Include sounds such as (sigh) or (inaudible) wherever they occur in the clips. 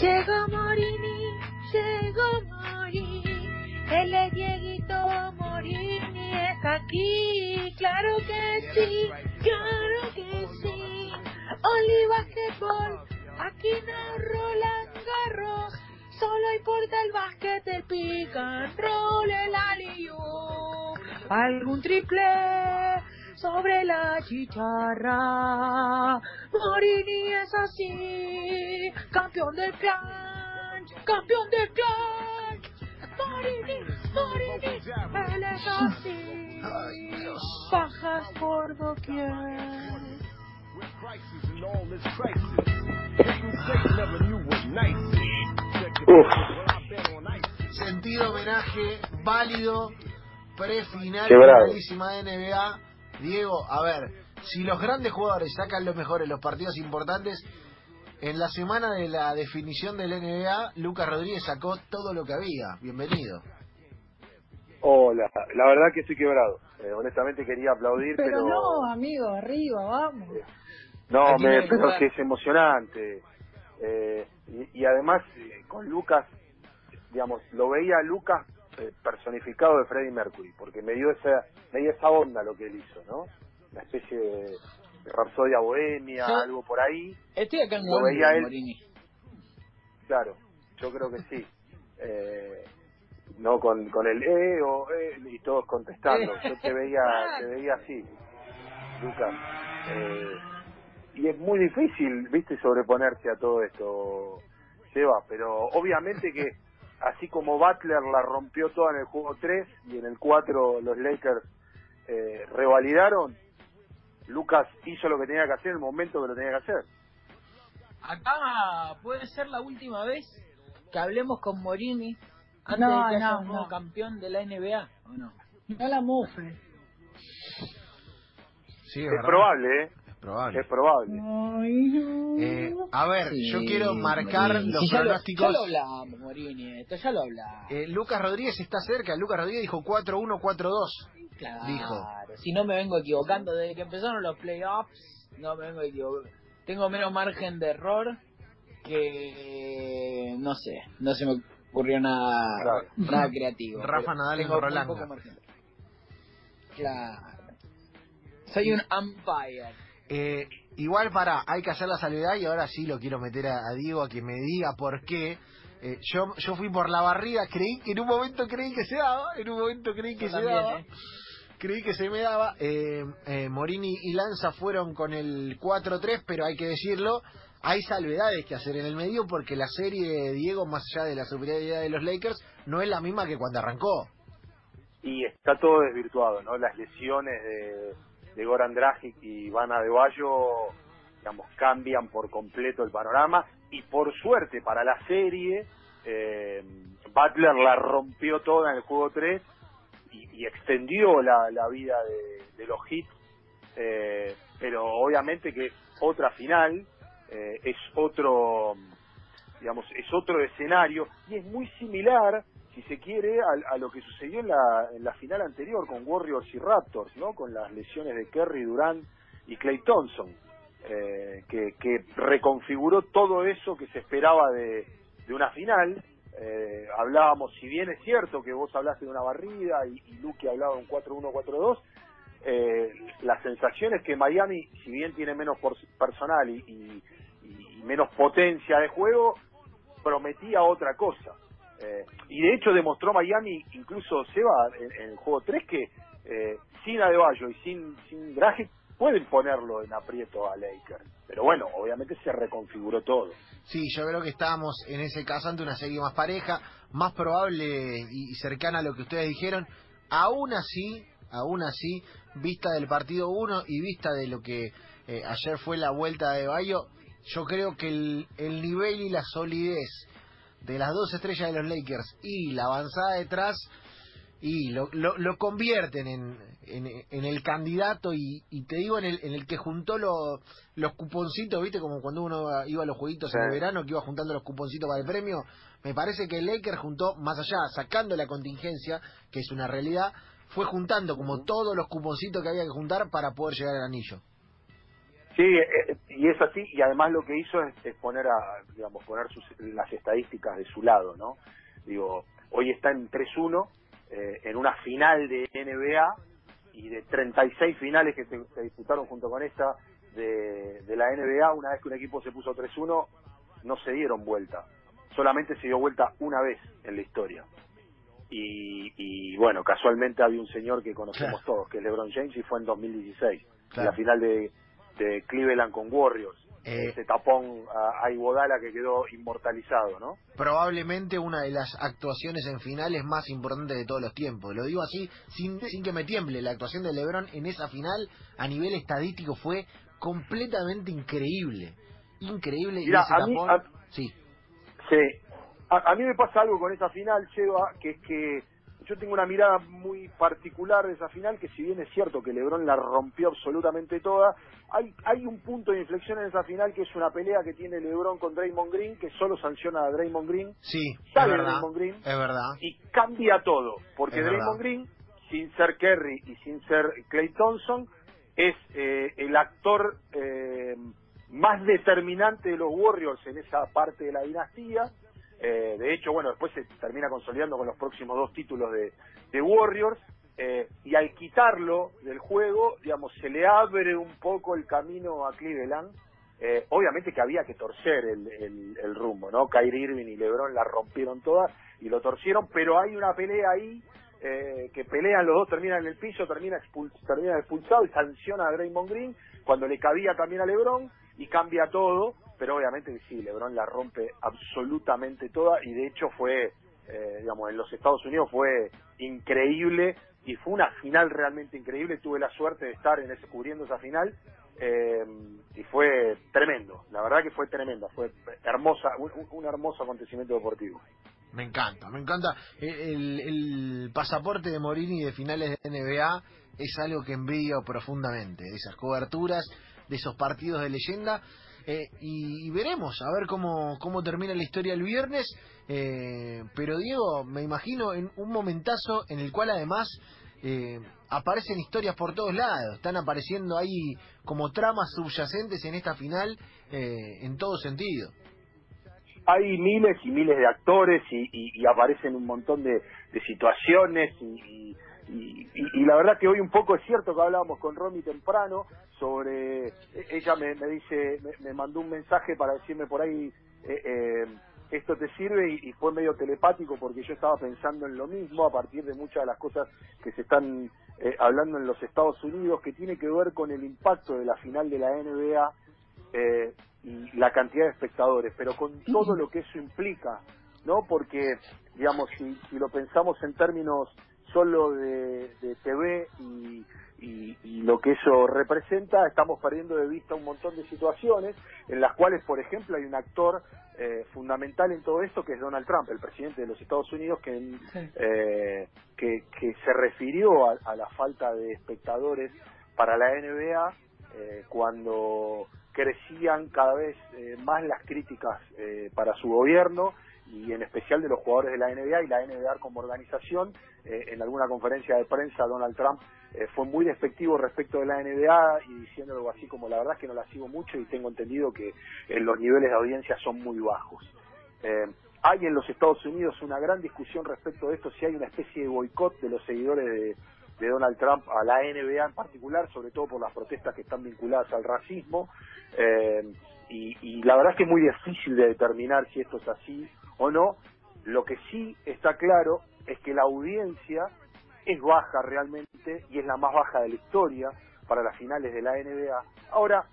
Llegó Morini, llegó Morini, es Dieguito Morini, es aquí, claro que sí, claro que sí. Oli Basketball, aquí no Roland Garros, solo importa el básquet, el pick and roll, el algún triple sobre la chicharra. Morini es así, campeón del plan, campeón del plan. Morini, Morini, él es así, bajas por doquier. Sentido homenaje válido, prefinal finalísima de NBA. Diego, a ver, si los grandes jugadores sacan lo mejor en los partidos importantes, en la semana de la definición del NBA, Lucas Rodríguez sacó todo lo que había. Bienvenido. Hola, la verdad que estoy quebrado. Eh, honestamente quería aplaudir, pero, Pero no, amigo, arriba, vamos. no, Aquí no me, pero que es emocionante. Eh, y, y además eh, con Lucas, digamos, lo veía a Lucas eh, personificado de Freddie Mercury, porque me dio esa, me dio esa onda lo que él hizo, ¿no? Una especie de, de rapsodia bohemia, algo por ahí. Estoy acá en Lo veía él. Morini. Claro, yo creo que sí. Eh, no con, con el eh o eh y todos contestando. Yo te veía, te (laughs) veía así, Lucas. Eh, y es muy difícil, viste, sobreponerse a todo esto, Seba, pero obviamente que así como Butler la rompió toda en el juego 3 y en el 4 los Lakers eh, revalidaron, Lucas hizo lo que tenía que hacer en el momento que lo tenía que hacer. Acá puede ser la última vez que hablemos con Morini antes No, de que haya no, un nuevo no. campeón de la NBA, ¿o no? No la. Sí, Es ¿verdad? probable, ¿eh? Es probable. Es probable. Eh, a ver, yo Sí, quiero marcar Morini. los Si ya lo- pronósticos. Ya lo, hablamos, Morini, esto ya lo hablamos. Eh, Lucas Rodríguez está cerca. Lucas Rodríguez dijo 4-1, 4-2. claro. dijo. Si no me vengo equivocando desde que empezaron los playoffs, no me vengo equivocando. Tengo menos margen de error que no sé, no se me ocurrió nada, Claro. nada creativo. (laughs) Rafa Nadal poco margen. Claro. Soy un umpire. Eh, igual para, hay que hacer la salvedad y ahora sí lo quiero meter a, a Diego a que me diga por qué. Eh, yo, yo fui por la barrida, creí, en un momento creí que se daba, en un momento creí que Yo se también, daba, ¿eh? creí que se me daba. Eh, eh, Morini y Lanza fueron con el 4-3, pero hay que decirlo, hay salvedades que hacer en el medio porque la serie de Diego, más allá de la superioridad de los Lakers, no es la misma que cuando arrancó. y está todo desvirtuado, ¿no? Las lesiones de, de Goran Dragic y Ivana de Bayo, digamos, cambian por completo el panorama. Y por suerte para la serie, eh, Butler la rompió toda en el juego 3 y, extendió la, vida de, de los hits, eh, pero obviamente que otra final eh, es otro, digamos, es otro escenario. Y es muy similar si se quiere, a, a lo que sucedió en la, en la final anterior con Warriors y Raptors, ¿no? Con las lesiones de Kerry, Durant y Clay Thompson, eh, que, que reconfiguró todo eso que se esperaba de, una final. Eh, hablábamos, si bien es cierto que vos hablaste de una barrida y, y Luque hablaba de un 4-1-4-2, eh, la sensación es que Miami, si bien tiene menos personal y menos potencia de juego, prometía otra cosa. Eh, y de hecho demostró Miami, incluso Seba, en, en el juego 3, que eh, sin Adebayo y sin, sin Dragic pueden ponerlo en aprieto a Lakers. Pero bueno, obviamente se reconfiguró todo. Sí, yo creo que estábamos en ese caso ante una serie más pareja, más probable y cercana a lo que ustedes dijeron. Aún así, aún así, vista del partido 1 y vista de lo que eh, ayer fue la vuelta de Bayo, yo creo que el, el nivel y la solidez de las dos estrellas de los Lakers y la avanzada detrás y lo, lo, lo convierten en, en, en el candidato y, y te digo en el, en el que juntó lo- los cuponcitos, viste, como cuando uno iba a los jueguitos en el verano que iba juntando los cuponcitos para el premio, me parece que el Lakers juntó, más allá, sacando la contingencia, que es una realidad, fue juntando como todos los cuponcitos que había que juntar para poder llegar al anillo. Sí, eh, y y es así, y además lo que hizo es, poner a, digamos, poner sus, las estadísticas de su lado, ¿no? Digo, hoy está en 3-1, eh, en una final de NBA, y de 36 finales que se, disputaron junto con esta de, de, la NBA, una vez que un equipo se puso 3-1, no se dieron vuelta. Solamente se dio vuelta una vez en la historia. Y, y bueno, casualmente había un señor que conocemos todos, que es LeBron James, y fue en 2016, en la final de, de Cleveland con Warriors. Eh, ese tapón a, a, que quedó inmortalizado, ¿no? Probablemente una de las actuaciones en finales más importantes de todos los tiempos. Lo digo así, sin, sin que me tiemble. La actuación de LeBron en esa final, a nivel estadístico, fue completamente increíble. Increíble. y ese tapón, sí. Sí. A, a, mí me pasa algo con esa final, Cheva, que es que yo tengo una mirada muy particular de esa final, que si bien es cierto que LeBron la rompió absolutamente toda, hay, hay un punto de inflexión en esa final que es una pelea que tiene LeBron con Draymond Green, que solo sanciona a Draymond Green. Sí, sale es verdad, Draymond Green. Es verdad. Y cambia todo, porque Draymond Green, sin ser Kerry y sin ser Clay Thompson, es eh, el actor eh, más determinante de los Warriors en esa parte de la dinastía eh, de hecho, bueno, después se termina consolidando con los próximos dos títulos de, Warriors. Eh, y al quitarlo del juego, digamos, se le abre un poco el camino a Cleveland. Eh, obviamente que había que torcer el, rumbo, ¿no? Kyrie Irving y LeBron la rompieron todas y lo torcieron, pero hay una pelea ahí que pelean los dos, terminan en el piso, termina, termina expulsado y sanciona a Draymond Green cuando le cabía también a LeBron y cambia todo pero obviamente sí, LeBron la rompe absolutamente toda y de hecho fue, eh, digamos, en los Estados Unidos fue increíble y fue una final realmente increíble. Tuve la suerte de estar en ese, cubriendo esa final eh, y fue tremendo. La verdad que fue tremenda, fue hermosa, un, hermoso acontecimiento deportivo. Me encanta, me encanta. El, el, pasaporte de Morini de finales de NBA es algo que envidio profundamente. Esas coberturas, de esos partidos de leyenda. Eh, y, veremos a ver cómo, cómo termina la historia el viernes. Eh, pero Diego, me imagino en un momentazo en el cual además eh, aparecen historias por todos lados, están apareciendo ahí como tramas subyacentes en esta final en todo sentido. Hay miles y miles de actores y, aparecen un montón de, situaciones y y, la verdad que hoy un poco es cierto que hablábamos con Romy temprano sobre, e, ella me, dice, me, mandó un mensaje para decirme por ahí, eh, eh, esto te sirve y, fue medio telepático porque yo estaba pensando en lo mismo a partir de muchas de las cosas que se están eh, hablando en los Estados Unidos que tiene que ver con el impacto de la final de la NBA y la cantidad de espectadores, pero con todo lo que eso implica, ¿no? Porque, digamos, si, si lo pensamos en términos solo de, TV y, lo que eso representa, estamos perdiendo de vista un montón de situaciones en las cuales, por ejemplo, hay un actor eh, fundamental en todo esto que es Donald Trump, el presidente de los Estados Unidos, que, eh, que, se refirió a, la falta de espectadores para la NBA eh, cuando crecían cada vez más las críticas para su gobierno y en especial de los jugadores de la NBA y la NBA como organización. Eh, en alguna conferencia de prensa Donald Trump eh, fue muy despectivo respecto de la NBA y diciendo algo así como la verdad es que no la sigo mucho y tengo entendido que eh, los niveles de audiencia son muy bajos. hay en los Estados Unidos una gran discusión respecto de esto, si hay una especie de boicot de los seguidores de, de Donald Trump a la NBA en particular, sobre todo por las protestas que están vinculadas al racismo. y, y, la verdad es que es muy difícil de determinar si esto es así o no. Lo que sí está claro es que la audiencia es baja realmente y es la más baja de la historia para las finales de la NBA. Ahora,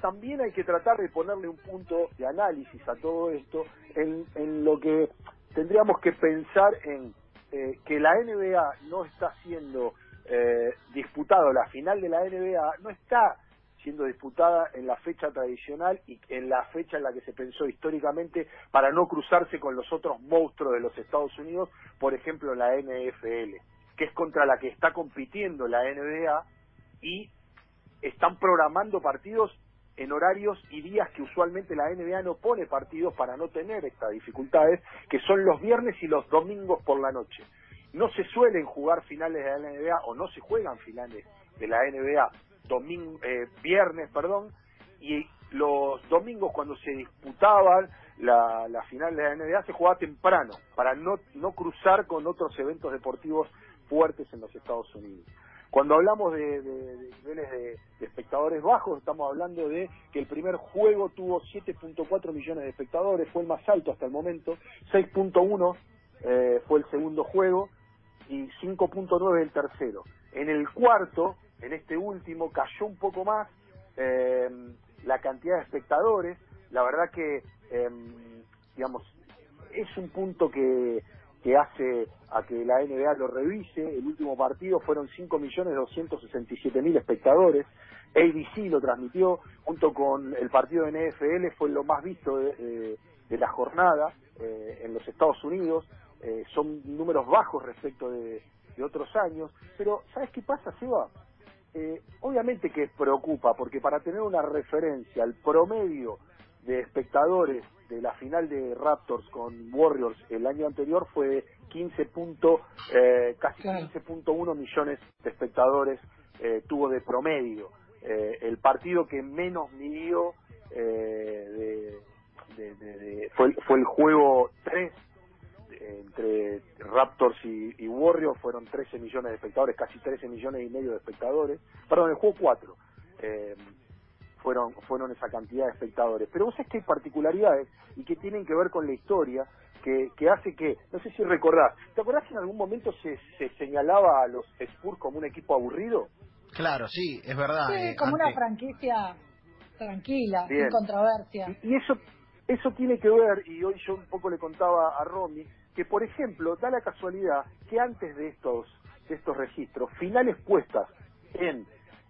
también hay que tratar de ponerle un punto de análisis a todo esto en, lo que tendríamos que pensar en eh, que la NBA no está siendo eh, disputado, la final de la NBA no está siendo disputada en la fecha tradicional y en la fecha en la que se pensó históricamente para no cruzarse con los otros monstruos de los Estados Unidos, por ejemplo la NFL, que es contra la que está compitiendo la NBA y están programando partidos en horarios y días que usualmente la NBA no pone partidos para no tener estas dificultades, que son los viernes y los domingos por la noche. No se suelen jugar finales de la NBA o no se juegan finales de la NBA domingo, eh, viernes, perdón, y los domingos cuando se disputaban la, la final de la NBA se jugaba temprano para no, no cruzar con otros eventos deportivos fuertes en los Estados Unidos. Cuando hablamos de, de- de niveles de, espectadores bajos, estamos hablando de que el primer juego tuvo 7.4 millones de espectadores, fue el más alto hasta el momento, 6.1 eh, fue el segundo juego y 5.9 el tercero. En el cuarto, en este último, cayó un poco más eh, la cantidad de espectadores. La verdad que, eh, digamos, es un punto que, que hace a que la NBA lo revise. El último partido fueron 5.267.000 espectadores. ABC lo transmitió junto con el partido de NFL, fue lo más visto de, de- de la jornada eh, en los Estados Unidos. Eh, son números bajos respecto de, de otros años. Pero, ¿sabes qué pasa, Seba? Eh, obviamente que preocupa, porque para tener una referencia, el promedio de espectadores de la final de Raptors con Warriors el año anterior fue 15 punto, eh, casi Claro. 15.1 millones de espectadores eh, tuvo de promedio. Eh, el partido que menos midió eh, de, de- de- de- fue, fue el juego 3 entre Raptors y, y Warriors fueron 13 millones de espectadores, casi 13 millones y medio de espectadores. Perdón, el juego 4 eh, fueron fueron esa cantidad de espectadores. Pero vos sabés que hay particularidades y que tienen que ver con la historia que, que hace que, no sé si recordás, ¿te acordás que en algún momento se, se señalaba a los Spurs como un equipo aburrido? Claro, sí, es verdad. Sí, eh, como una franquicia tranquila, Bien. sin controversia. Y, y eso eso tiene que ver, y hoy yo un poco le contaba a Romy, que por ejemplo, da la casualidad que antes de estos, de estos registros, finales puestas en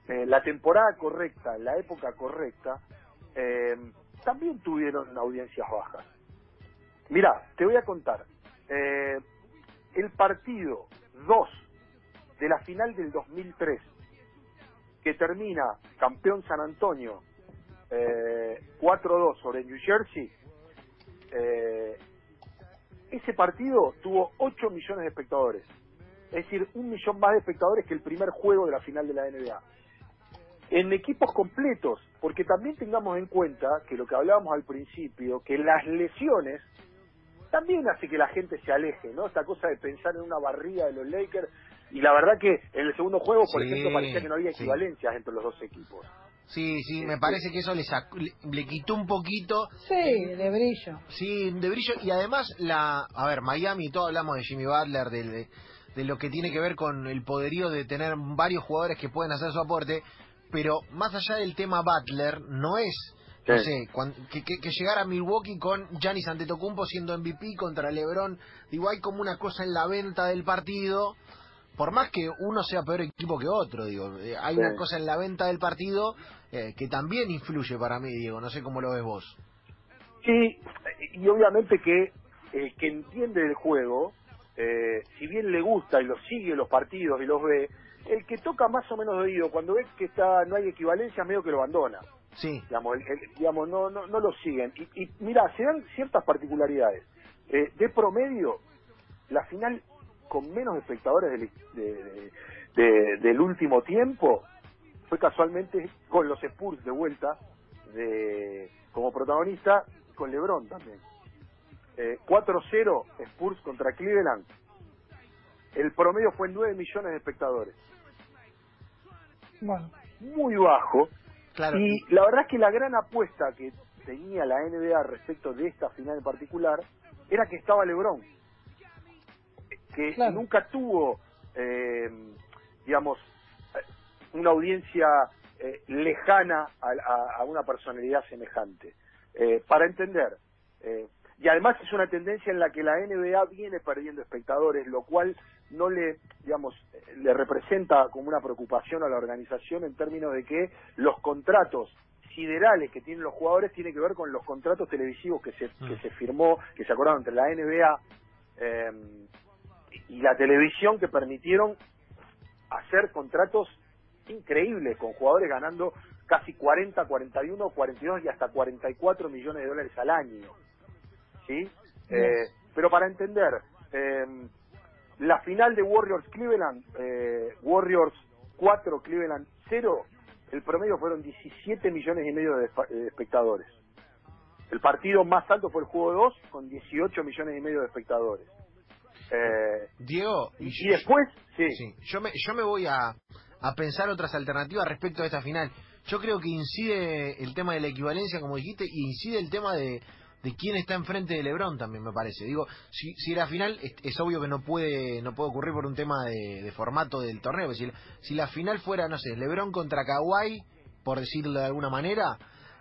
eh, la temporada correcta, la época correcta, eh, también tuvieron audiencias bajas. Mirá, te voy a contar. Eh, el partido 2 de la final del 2003, que termina campeón San Antonio eh, 4-2 sobre New Jersey, eh, ese partido tuvo 8 millones de espectadores. Es decir, un millón más de espectadores que el primer juego de la final de la NBA. En equipos completos, porque también tengamos en cuenta que lo que hablábamos al principio, que las lesiones también hace que la gente se aleje, ¿no? Esta cosa de pensar en una barriga de los Lakers. Y la verdad que en el segundo juego, por Sí, ejemplo, parecía que no había sí. equivalencias entre los dos equipos. Sí, sí, me parece que eso le, sacó- le, le quitó un poquito, Sí, de brillo. sí, de brillo. Y además, la a ver, Miami, todo hablamos de Jimmy Butler, de, de, de lo que tiene que ver con el poderío de tener varios jugadores que pueden hacer su aporte. Pero más allá del tema Butler, no es, no sé, cuan- que, que, que llegara a Milwaukee con Giannis Antetokounmpo siendo MVP contra LeBron. Digo, hay como una cosa en la venta del partido. Por más que uno sea peor equipo que otro, digo, eh, hay Sí. una cosa en la venta del partido eh, que también influye para mí, Diego. No sé cómo lo ves vos. Sí, y obviamente que el que entiende el juego, eh, si bien le gusta y lo sigue los partidos y los ve, el que toca más o menos de oído, cuando ve que está no hay equivalencia, medio que lo abandona. Sí, Digamos, el- el- digamos no, no, no lo siguen. Y, y mira, se dan ciertas particularidades. Eh, de promedio, la final con menos espectadores del, de- de- de- del último tiempo fue casualmente con los Spurs de vuelta de, como protagonista con LeBron también. Eh, 4-0 Spurs contra Cleveland. El promedio fue 9 millones de espectadores. Bueno, Muy bajo. claro. Y la verdad es que la gran apuesta que tenía la NBA respecto de esta final en particular era que estaba LeBron, que Claro. nunca tuvo, eh, digamos, una audiencia eh, lejana a, a- a una personalidad semejante. Eh, para entender, eh, y además es una tendencia en la que la NBA viene perdiendo espectadores, lo cual no le, digamos, eh, le representa como una preocupación a la organización en términos de que los contratos siderales que tienen los jugadores tiene que ver con los contratos televisivos que se, que Mm. se firmó, que se acordaron entre la NBA eh, y la televisión que permitieron hacer contratos increíbles con jugadores ganando casi 40, 41, 42 y hasta 44 millones de dólares al año. ¿Sí? Eh, pero para entender, eh, la final de Warriors Cleveland, eh, Warriors 4, Cleveland 0, el promedio fueron 17 millones y medio de de espectadores. El partido más alto fue el juego 2 con 18 millones y medio de espectadores. Eh, Diego, y, después, sí, Sí, yo me, yo me voy a, a pensar otras alternativas respecto a esta final. Yo creo que incide el tema de la equivalencia, como dijiste, y incide el tema de, de quién está enfrente de Lebron también, me parece. Digo, si, si la final, es, es obvio que no puede no puede ocurrir por un tema de, de formato del torneo. Si, si la final fuera, no sé, Lebron contra Kawhi, por decirlo de alguna manera,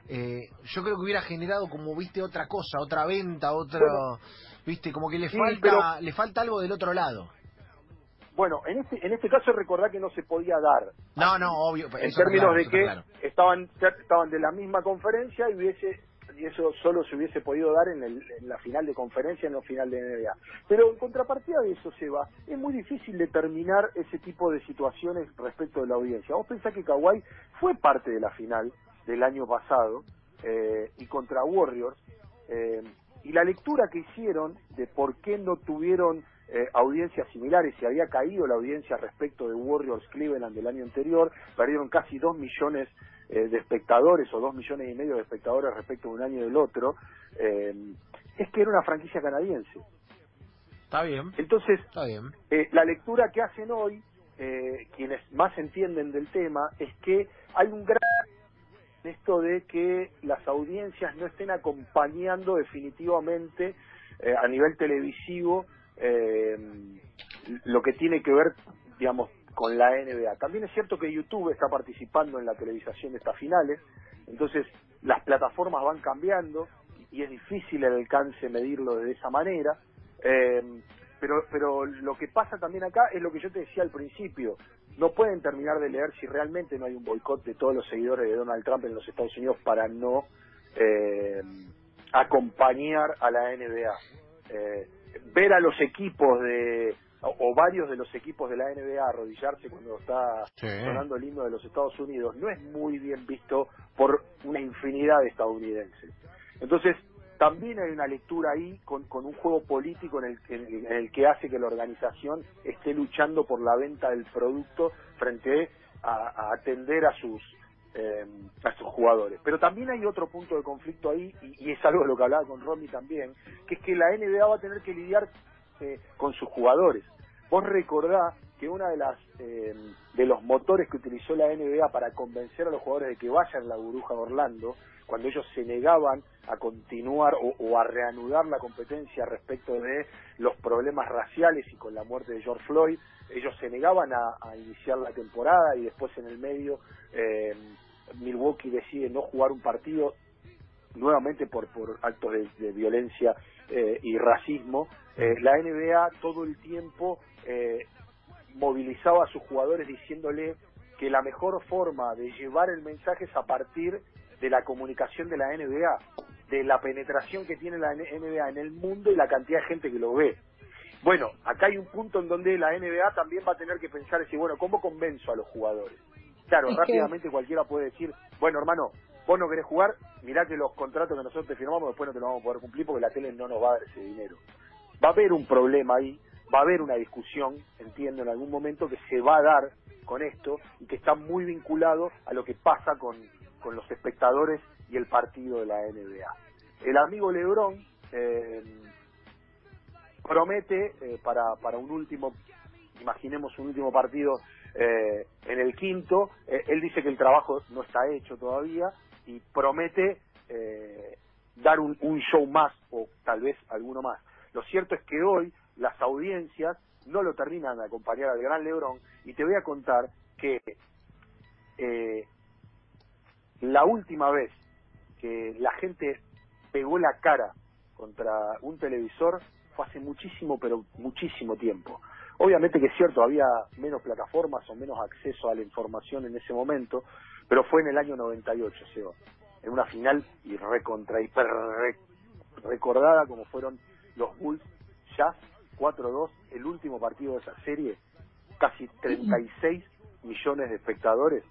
eh, yo creo que hubiera generado como, viste, otra cosa, otra venta, otro... Viste, como que le Sí, falta pero- le falta algo del otro lado. bueno, en este, en este caso recordar que no se podía dar. No, no, obvio. en términos claro, de que claro. estaban estaban de la misma conferencia y hubiese y eso solo se hubiese podido dar en, el- en la final de conferencia, no final de NBA. Pero en contrapartida de eso, Seba, es muy difícil determinar ese tipo de situaciones respecto de la audiencia. Vos pensás que Kawhi fue parte de la final del año pasado eh, y contra Warriors, eh, y la lectura que hicieron de por qué no tuvieron eh, audiencias similares, si había caído la audiencia respecto de Warriors Cleveland del año anterior, perdieron casi dos millones eh, de espectadores o dos millones y medio de espectadores respecto de un año del otro, eh, es que era una franquicia canadiense. Está bien, Entonces, está bien. eh, la lectura que hacen hoy, eh, quienes más entienden del tema, es que hay un gran esto de que las audiencias no estén acompañando definitivamente eh, a nivel televisivo eh, lo que tiene que ver, digamos, con la NBA. También es cierto que YouTube está participando en la televisación de estas finales, entonces las plataformas van cambiando y es difícil el alcance medirlo de esa manera. Eh, pero, pero lo que pasa también acá es lo que yo te decía al principio. No pueden terminar de leer si realmente no hay un boicot de todos los seguidores de Donald Trump en los Estados Unidos para no eh, acompañar a la NBA. Eh, ver a los equipos de o, o varios de los equipos de la NBA arrodillarse cuando está Sí. sonando el himno de los Estados Unidos no es muy bien visto por una infinidad de estadounidenses. Entonces, también hay una lectura ahí con, con un juego político en el, que- en el que hace que la organización esté luchando por la venta del producto frente a, atender a sus eh, a sus jugadores. Pero también hay otro punto de conflicto ahí, y, es algo de lo que hablaba con Romy también, que es que la NBA va a tener que lidiar eh, con sus jugadores. Vos recordá que una de las eh, de los motores que utilizó la NBA para convencer a los jugadores de que vayan la burbuja de Orlando, cuando ellos se negaban a continuar o, o a reanudar la competencia respecto de los problemas raciales y con la muerte de George Floyd, ellos se negaban a, a iniciar la temporada y después en el medio eh, Milwaukee decide no jugar un partido nuevamente por, por actos de, de violencia eh, y racismo, eh, la NBA todo el tiempo eh, movilizaba a sus jugadores diciéndole que la mejor forma de llevar el mensaje es a partir de la comunicación de la NBA, de la penetración que tiene la NBA en el mundo y la cantidad de gente que lo ve. Bueno, acá hay un punto en donde la NBA también va a tener que pensar decir, bueno, ¿cómo convenzo a los jugadores? Claro, Es que- rápidamente cualquiera puede decir, bueno, hermano, vos no querés jugar, mirá que los contratos que nosotros te firmamos después no te los vamos a poder cumplir porque la tele no nos va a dar ese dinero. Va a haber un problema ahí, va a haber una discusión, entiendo, en algún momento que se va a dar con esto y que está muy vinculado a lo que pasa con, con los espectadores y el partido de la NBA. El amigo Lebrón eh, promete eh, para, para un último, imaginemos un último partido eh, en el quinto, él dice que el trabajo no está hecho todavía y promete dar un, show más o tal vez alguno más. Lo cierto es que hoy las audiencias no lo terminan de acompañar al gran Lebrón y te voy a contar que la última vez que la gente pegó la cara contra un televisor fue hace muchísimo, pero muchísimo tiempo. Obviamente que es cierto, había menos plataformas o menos acceso a la información en ese momento, pero fue en el año 98, Seba, en una final y hiper re- recordada como fueron los Bulls Jazz 4-2, el último partido de esa serie, casi 36 millones de espectadores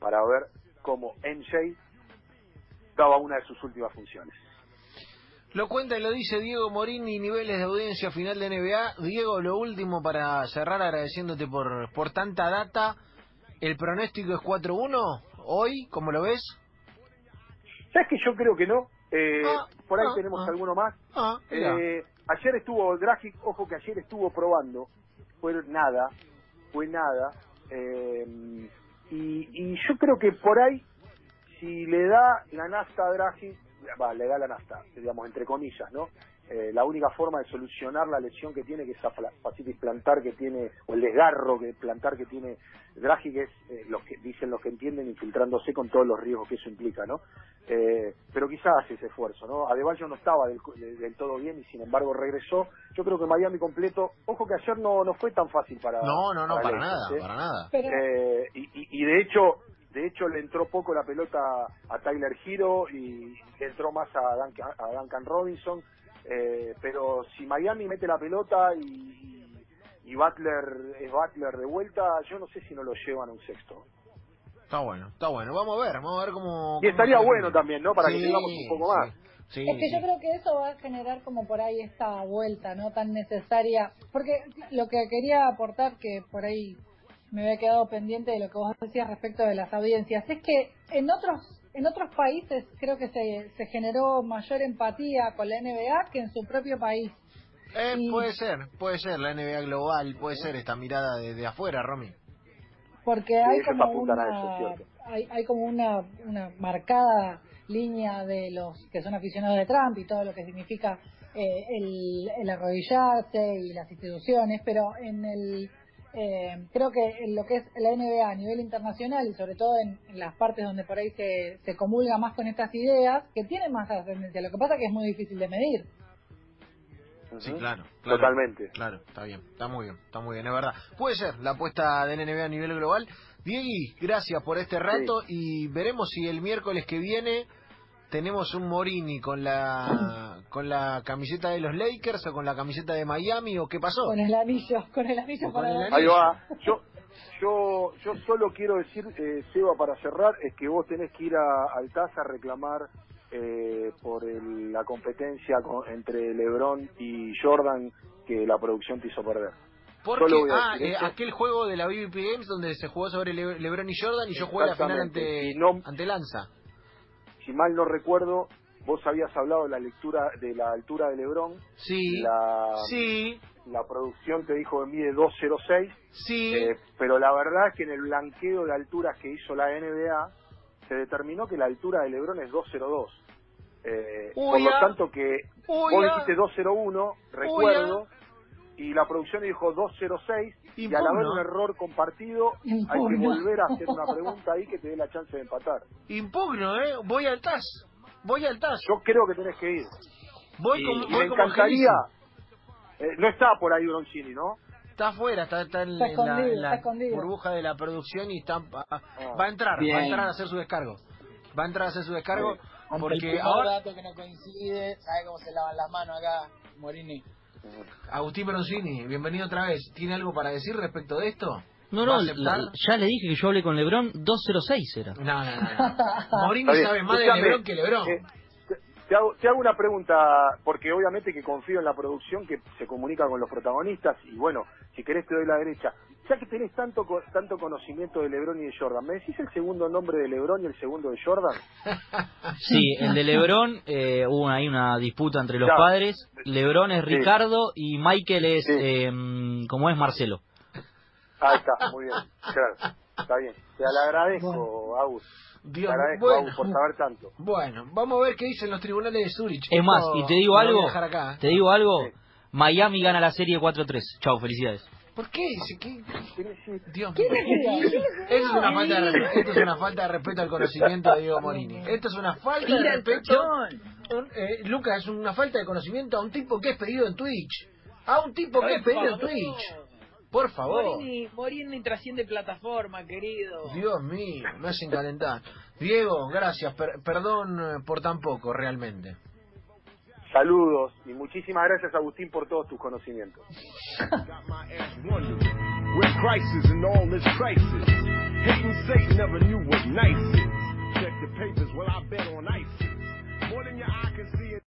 para ver cómo NJ daba una de sus últimas funciones. Lo cuenta y lo dice Diego Morini, niveles de audiencia final de NBA. Diego, lo último para cerrar agradeciéndote por, por tanta data. ¿El pronóstico es 4-1 hoy, ¿cómo lo ves? ¿Sabes que yo creo que no? Eh, Ah, por ahí ah, tenemos ah. alguno más. Eh, ayer estuvo Dragic, ojo que ayer estuvo probando, fue nada, fue nada. eh, y, y yo creo que por ahí, si le da la nafta a Dragic, va, le da la nafta, digamos, entre comillas, ¿no? Eh, la única forma de solucionar la lesión que tiene, que es esa fascitis plantar que tiene, o el desgarro que plantar que tiene Dragic, es, eh, los que dicen los que entienden, infiltrándose con todos los riesgos que eso implica, ¿no? Eh, pero quizás hace ese esfuerzo, ¿no? Adebayo no estaba del, de- del todo bien y sin embargo regresó. Yo creo que Miami completo, ojo que ayer no, no fue tan fácil para No, no, no, para nada, ¿eh? para nada. Eh, y, y- y de hecho de hecho le entró poco la pelota a Tyler Hero y le entró más a Duncan, a Duncan Robinson eh, pero si Miami mete la pelota y, y Butler es Butler de vuelta yo no sé si no lo llevan a un sexto Está bueno, está bueno. Vamos a ver, vamos a ver cómo... y estaría cómo bueno también no para que tengamos un poco más Sí, es que sí. yo creo que eso va a generar como por ahí esta vuelta, ¿no? Tan necesaria. Porque lo que quería aportar, que por ahí me había quedado pendiente de lo que vos decías respecto de las audiencias, es que en otros en otros países creo que se, se generó mayor empatía con la NBA que en su propio país. Eh, y- Puede ser, puede ser la NBA global, puede ser esta mirada de, de afuera, Romy. Porque hay como una, eso, hay, hay como una, una marcada línea de los que son aficionados de Trump y todo lo que significa eh, el, el arrodillarse y las instituciones, pero en el eh, creo que en lo que es la NBA a nivel internacional y sobre todo en, en las partes donde por ahí se, se comulga más con estas ideas, que tienen más ascendencia. Lo que pasa que es muy difícil de medir. Sí, claro, claro. totalmente Claro, está bien, está muy bien, está muy bien, es verdad. Puede ser la apuesta del NBA a nivel global. Diegui, gracias por este rato y veremos si el miércoles que viene tenemos un Morini con la con la camiseta de los Lakers o con la camiseta de Miami o qué pasó. Con el anillo, con el anillo con para el la- Ahí va. Yo, yo, yo solo quiero decir, eh, Seba, para cerrar, es que vos tenés que ir a, al TAS a reclamar eh, por el- la competencia con- entre LeBron y Jordan que la producción te hizo perder. Porque a ah, decir eh, esto. aquel juego de la BBP Games donde se jugó sobre Le- LeBron y Jordan y yo jugué la final ante Y no- ante Lanza. Si mal no recuerdo, vos habías hablado de la lectura de la altura de LeBron. Sí. La, Sí, la producción te dijo que mide 206, sí. eh, pero la verdad es que en el blanqueo de alturas que hizo la NBA se determinó que la altura de LeBron es 202. Eh, por lo ah. tanto que Uy, vos ah. dijiste 201, recuerdo, y la producción dijo 206, y al haber un error compartido hay que volver a hacer una pregunta ahí que te dé la chance de empatar. Impugno, ¿eh? Voy al TAS. Voy al TAS. Yo creo que tenés que ir. Voy y, como, y voy me como encantaría... Eh, no está por ahí Broncini, ¿no? Está afuera, está, está en, Está en la, escondido, en la está escondido. burbuja de la producción y está, va, Ah. va a entrar, Bien. va a entrar a hacer su descargo. Va a entrar a hacer su descargo el porque primer ahora dato que no coincide, ¿sabe cómo se lavan las manos acá, Morini? Agustín Broncini, bienvenido otra vez. ¿Tiene algo para decir respecto de esto? No, ¿Va no, la- ya le dije que yo hablé con Lebron 206 era. No, no, no. (laughs) bien. sabe más de Lebron que Lebron. eh, te, te hago, te hago una pregunta, porque obviamente que confío en la producción que se comunica con los protagonistas, y bueno, si querés te doy la derecha. Ya que tenés tanto tanto conocimiento de Lebron y de Jordan, ¿me decís el segundo nombre de Lebron y el segundo de Jordan? (laughs) Sí, el de Lebron, eh, hubo ahí una disputa entre los Ya. padres. Lebron es Sí. Ricardo y Michael es, Sí. eh, como es Marcelo. Ahí está, muy bien, claro, está bien. Te lo agradezco, Agus. Dios, te agradezco, bueno. Agus, por saber tanto. Bueno, vamos a ver qué dicen los tribunales de Zurich. Es más, y te digo algo, acá. te digo algo, Sí. Miami gana la serie 4-3. Chau, felicidades. ¿Por qué? Si- qué- Dios ¿Quién mío. Esto es, una falta de, respeto- esto es una falta de respeto al conocimiento de Diego Morini. Esto es una falta de respeto. eh, Lucas, es una falta de conocimiento a un tipo que es pedido en Twitch. A un tipo que es pedido en. Twitch. Por favor. Morini, Morini trasciende plataforma, querido. Dios mío, me hacen calentar. Diego, gracias. per- perdón eh, por tan poco, realmente. Saludos y muchísimas gracias, Agustín, por todos tus conocimientos.